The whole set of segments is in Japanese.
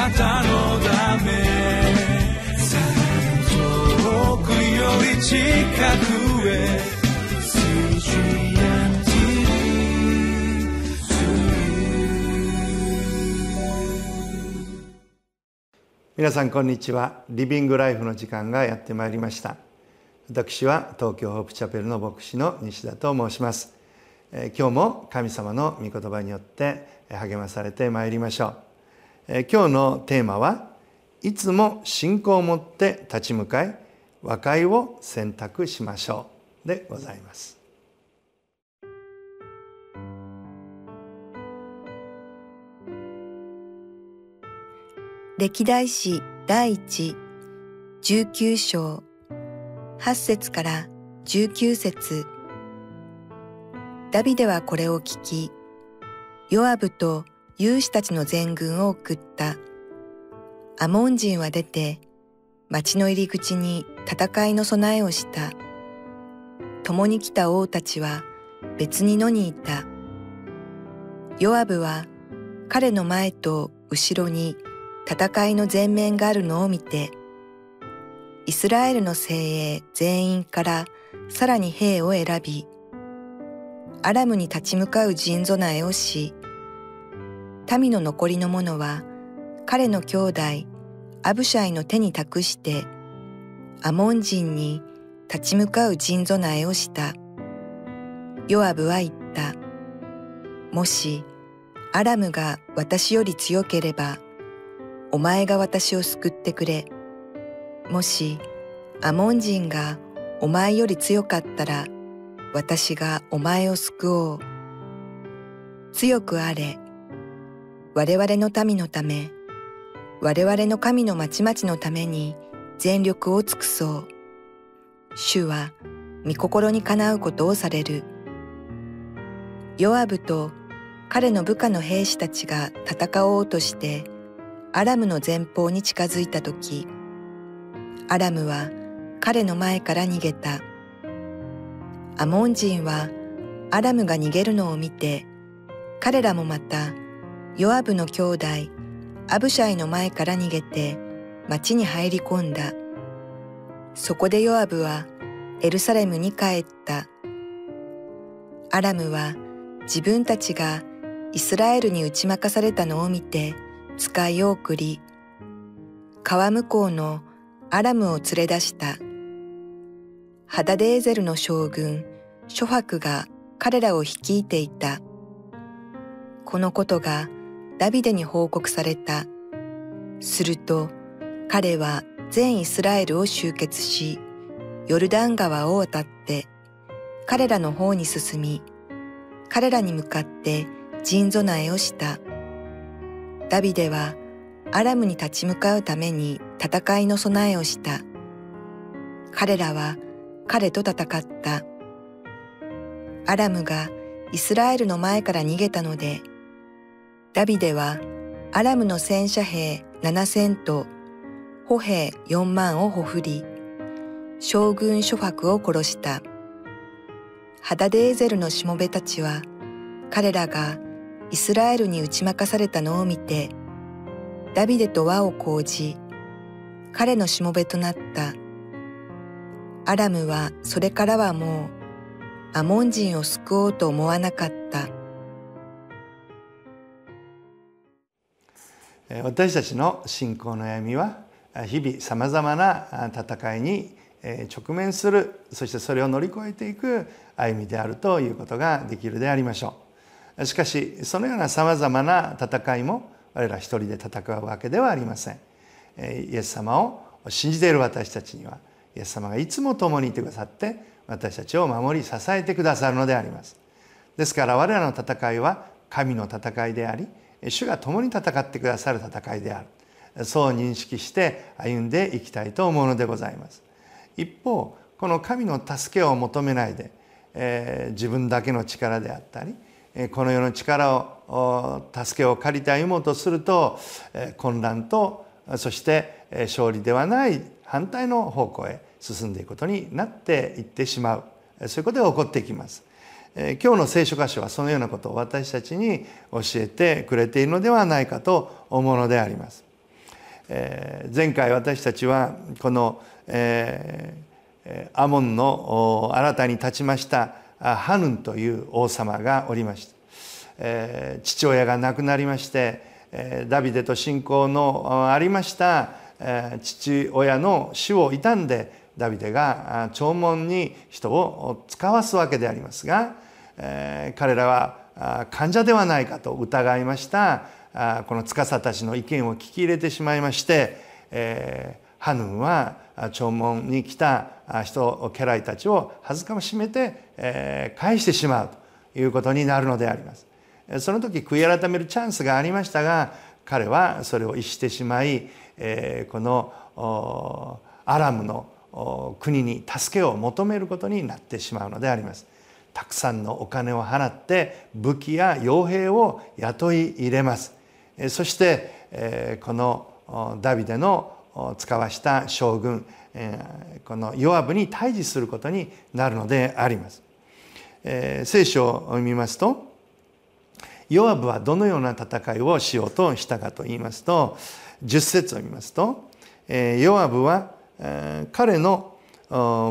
なたのため遠くより近くへ皆さんこんにちは。リビングライフの時間がやってまいりました。私は東京ホープチャペルの牧師の西田と申します。今日も神様の御言葉によって励まされてまいりましょう。今日のテーマはいつも信仰を持って立ち向かい和解を選択しましょうでございます。歴代史第一19章8節から19節。ダビデはこれを聞き、ヨアブと勇士たちの全軍を送った。アモン人は出て、町の入り口に戦いの備えをした。共に来た王たちは別に野にいた。ヨアブは彼の前と後ろに戦いの前面があるのを見て、イスラエルの精鋭全員からさらに兵を選び、アラムに立ち向かう陣備えをし、民の残りの者は彼の兄弟アブシャイの手に託して、アモン人に立ち向かう陣備えをした。ヨアブは言った。もし、アラムが私より強ければ、お前が私を救ってくれ。もし、アモン人がお前より強かったら、私がお前を救おう。強くあれ。我々の民のため、我々の神の町々のために全力を尽くそう。主は御心にかなうことをされる。ヨアブと彼の部下の兵士たちが戦おうとしてアラムの前方に近づいた時、アラムは彼の前から逃げた。アモン人はアラムが逃げるのを見て、彼らもまたヨアブの兄弟アブシャイの前から逃げて町に入り込んだ。そこでヨアブはエルサレムに帰った。アラムは自分たちがイスラエルに打ち負かされたのを見て、使いを送り、川向こうのアラムを連れ出した。ハダデーゼルの将軍、諸伯が彼らを率いていた。このことがダビデに報告された。すると彼は全イスラエルを集結し、ヨルダン川を渡って彼らの方に進み、彼らに向かって陣備えをした。ダビデはアラムに立ち向かうために戦いの備えをした。彼らは彼と戦った。アラムがイスラエルの前から逃げたので、ダビデはアラムの戦車兵七千と歩兵四万をほふり、将軍諸伯を殺した。ハダデーゼルのしもべたちは彼らがイスラエルに打ち負かされたのを見て、ダビデと輪を講じ、彼のしもべとなった。アラムはそれからはもう、アモン人を救おうと思わなかった。私たちの信仰の歩みは、日々さまざまな戦いに直面する、そしてそれを乗り越えていく歩みであるということができるでありましょう。しかしそのようなさまざまな戦いも我ら一人で戦うわけではありませんイエス様を信じている私たちにはイエス様がいつも共にいてくださって私たちを守り支えてくださるのでありますですから我らの戦いは神の戦いであり主が共に戦ってくださる戦いである。そう認識して歩んでいきたいと思うのでございます。一方この神の助けを求めないで、えー、自分だけの力であったりこの世の力を助けを借りて歩もうとすると混乱とそして勝利ではない反対の方向へ進んでいくことになっていってしまう。そういうことが起こっていきます。今日の聖書箇所はそのようなことを私たちに教えてくれているのではないかと思うのであります。え前回私たちはこのえ、アモンの新たに立ちましたハヌンという王様がおりました、え父親が亡くなりましてダビデと信仰のありました父親の死を悼んでダビデが弔問に人を使わすわけでありますがえ彼らは患者ではないかと疑いましたこの司たちの意見を聞き入れてしまいまして、えハヌンは弔問に来た人家来たちを恥ずかしめて、え返してしまうということになるのであります。その時悔い改めるチャンスがありましたが彼はそれを逸してしまいえこのアラムの国に助けを求めることになってしまうのであります。たくさんのお金を払って武器や傭兵を雇い入れます。そしてこのダビデの使わした将軍このヨアブに対峙することになるのであります。聖書を見ますとヨアブはどのような戦いをしようとしたかと言いますと10節を見ますとヨアブは彼の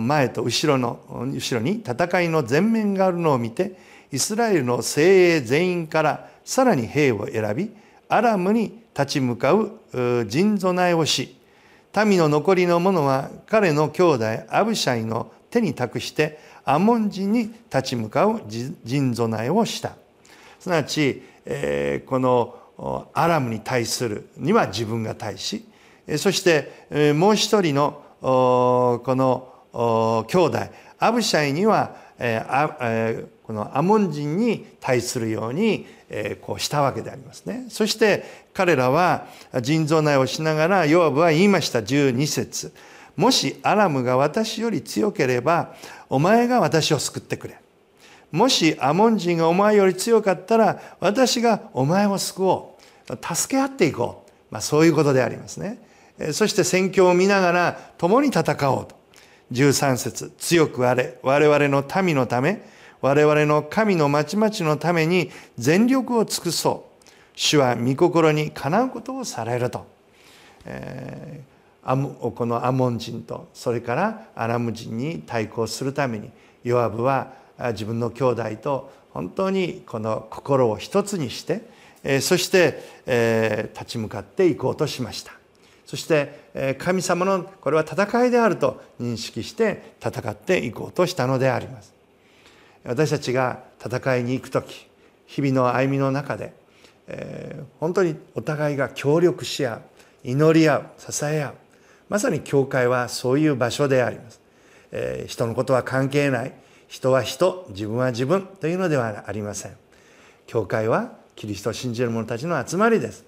前と後ろの後ろに戦いの前面があるのを見てイスラエルの精鋭全員からさらに兵を選びアラムに立ち向かう陣備えをし民の残りの者は彼の兄弟アブシャイの手に託してアモン人に立ち向かう陣備えをした。すなわち、えこのアラムに対するには自分が対しそしてもう一人のこの兄弟アブシャイにはこのアモン人に対するようにこうしたわけでありますね。そして彼らは腎臓内をしながらヨアブは言いました12節もしアラムが私より強ければお前が私を救ってくれ。もしアモン人がお前より強かったら私がお前を救おう。助け合っていこう。まあ、そういうことでありますね。そして戦況を見ながら共に戦おうと。13節強くあれ我々の民のため我々の神の町々のために全力を尽くそう。主は御心にかなうことをされると、えー、このアモン人とそれからアラム人に対抗するためにヨアブは自分の兄弟と本当にこの心を一つにしてそしてえ立ち向かっていこうとしました。そして神様のこれは戦いであると認識して戦っていこうとしたのであります。私たちが戦いに行く時日々の歩みの中でえ本当にお互いが協力し合う祈り合う支え合うまさに教会はそういう場所であります。え人のことは関係ない人は人自分は自分というのではありません。教会はキリストを信じる者たちの集まりです。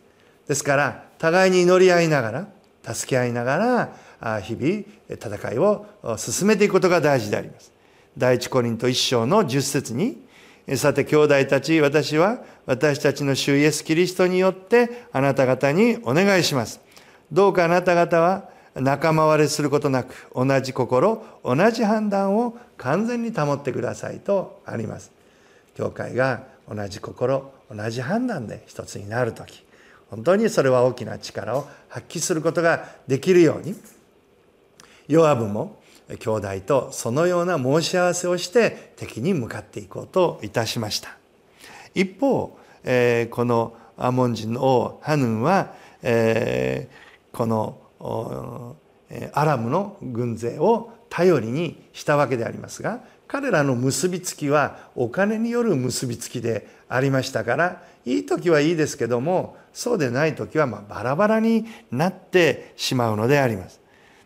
ですから互いに祈り合いながら助け合いながら日々戦いを進めていくことが大事であります。第一コリント一章の10節にさて兄弟たち私は私たちの主イエス・キリストによってあなた方にお願いします。どうかあなた方は仲間割れすることなく同じ心同じ判断を完全に保ってくださいとあります。教会が同じ心同じ判断で一つになる時本当にそれは大きな力を発揮することができるようにヨアブも兄弟とそのような申し合わせをして敵に向かっていこうといたしました。一方、えこのアモン人の王ハヌンは、えこのアラムの軍勢を頼りにしたわけでありますが彼らの結びつきはお金による結びつきでありましたからいい時はいいですけどもそうでない時はまバラバラになってしまうのであります。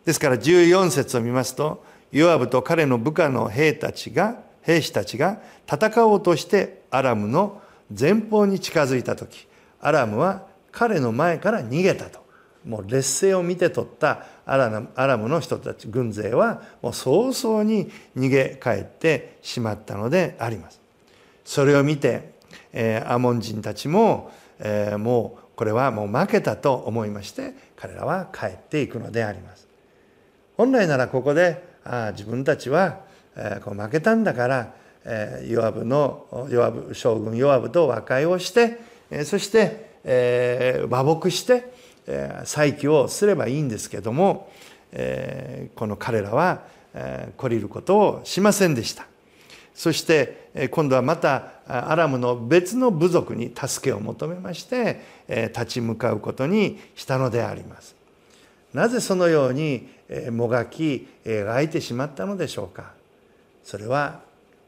ですから14節を見ますとヨアブと彼の部下の兵たちが兵士たちが戦おうとしてアラムの前方に近づいた時アラムは彼の前から逃げたともう劣勢を見て取ったアラムの人たち軍勢はもう早々に逃げ帰ってしまったのであります。それを見て、えー、アモン人たちも、えー、もうこれはもう負けたと思いまして彼らは帰っていくのであります。本来ならここであ自分たちは、えー、こう負けたんだから、えー、ヨアブのヨアブ将軍ヨアブと和解をして、えー、そして、えー、和睦して再起をすればいいんですけどもこの彼らは懲りることをしませんでした。そして今度はまたアラムの別の部族に助けを求めまして立ち向かうことにしたのであります。なぜそのようにもがき描いてしまったのでしょうか。それは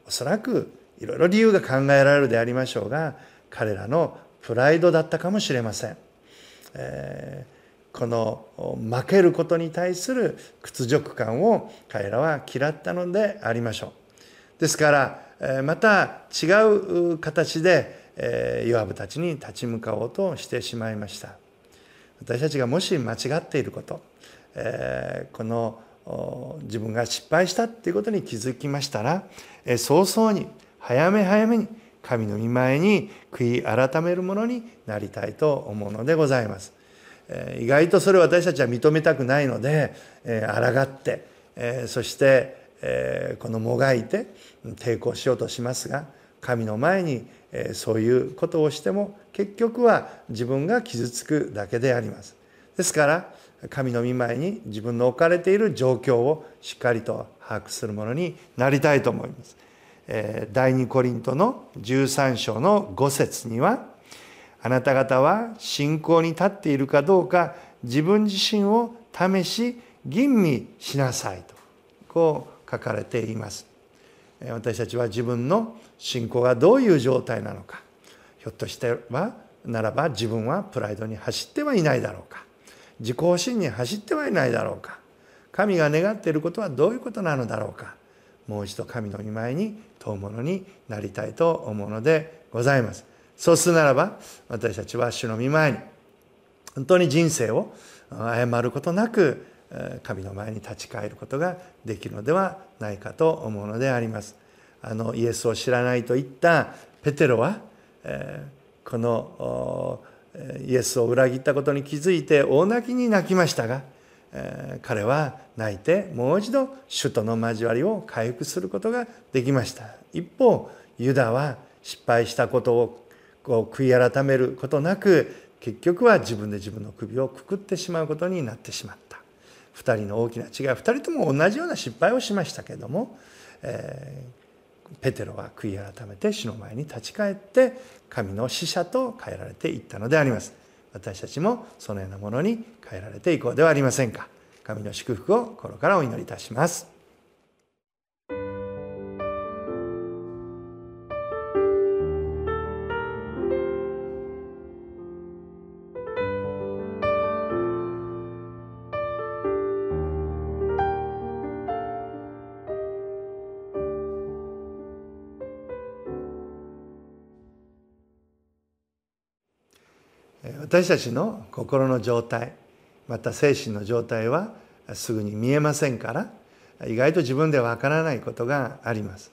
おそらくいろいろ理由が考えられるでありましょうが彼らのプライドだったかもしれません、えー、この負けることに対する屈辱感を彼らは嫌ったのでありましょう。ですからえまた違う形でえヨアブたちに立ち向かおうとしてしまいました。私たちがもし間違っていることえこの自分が失敗したっていうことに気づきましたらえ早々に早め早めに神の御前に悔い改めるものになりたいと思うのでございます。意外とそれ私たちは認めたくないので抗ってそしてえこのもがいて抵抗しようとしますが神の前にえそういうことをしても結局は自分が傷つくだけであります。ですから神の御前に自分の置かれている状況をしっかりと把握するものになりたいと思います。第2コリントの13章の5節にはあなた方は信仰に立っているかどうか自分自身を試し吟味しなさいとこう書かれています。私たちは自分の信仰がどういう状態なのかひょっとしてはならば自分はプライドに走ってはいないだろうか自己保身に走ってはいないだろうか神が願っていることはどういうことなのだろうかもう一度神の御前に問うものになりたいと思うのでございますそうするならば私たちは主の御前に本当に人生を誤ることなく神の前に立ち返ることができるのではないかと思うのであります。あのイエスを知らないと言ったペテロは、このイエスを裏切ったことに気づいて大泣きに泣きましたが、彼は泣いてもう一度主との交わりを回復することができました。一方ユダは失敗したことをこう悔い改めることなく結局は自分で自分の首をくくってしまうことになってしまった。2人の大きな違い2人とも同じような失敗をしましたけれども、えー、ペテロは悔い改めて主の前に立ち返って神の使者と変えられていったのであります私たちもそのようなものに変えられていこうではありませんか。神の祝福を心からお祈りいたします。私たちの心の状態また精神の状態はすぐに見えませんから意外と自分ではわからないことがあります。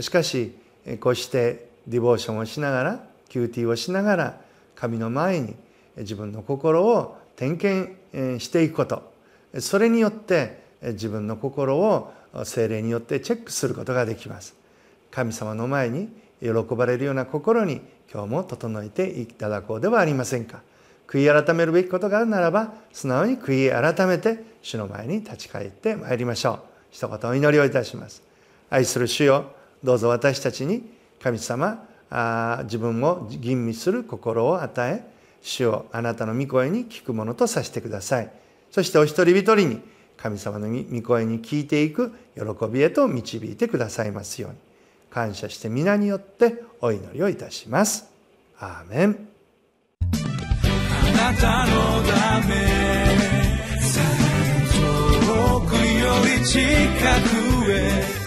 しかしこうしてディボーションをしながら QT をしながら神の前に自分の心を点検していくこと。それによって自分の心を精霊によってチェックすることができます。神様の前に喜ばれるような心に今日も整えていただこうではありませんか。悔い改めるべきことがあるならば素直に悔い改めて主の前に立ち返ってまいりましょう。一言お祈りをいたします。愛する主よどうぞ私たちに神様あ自分を吟味する心を与え主をあなたの御声に聞くものとさせてください。そしてお一人一人に神様の御声に聞いていく喜びへと導いてくださいますように。感謝して皆によってお祈りをいたします。アーメン。あなたのため遠くより近くへ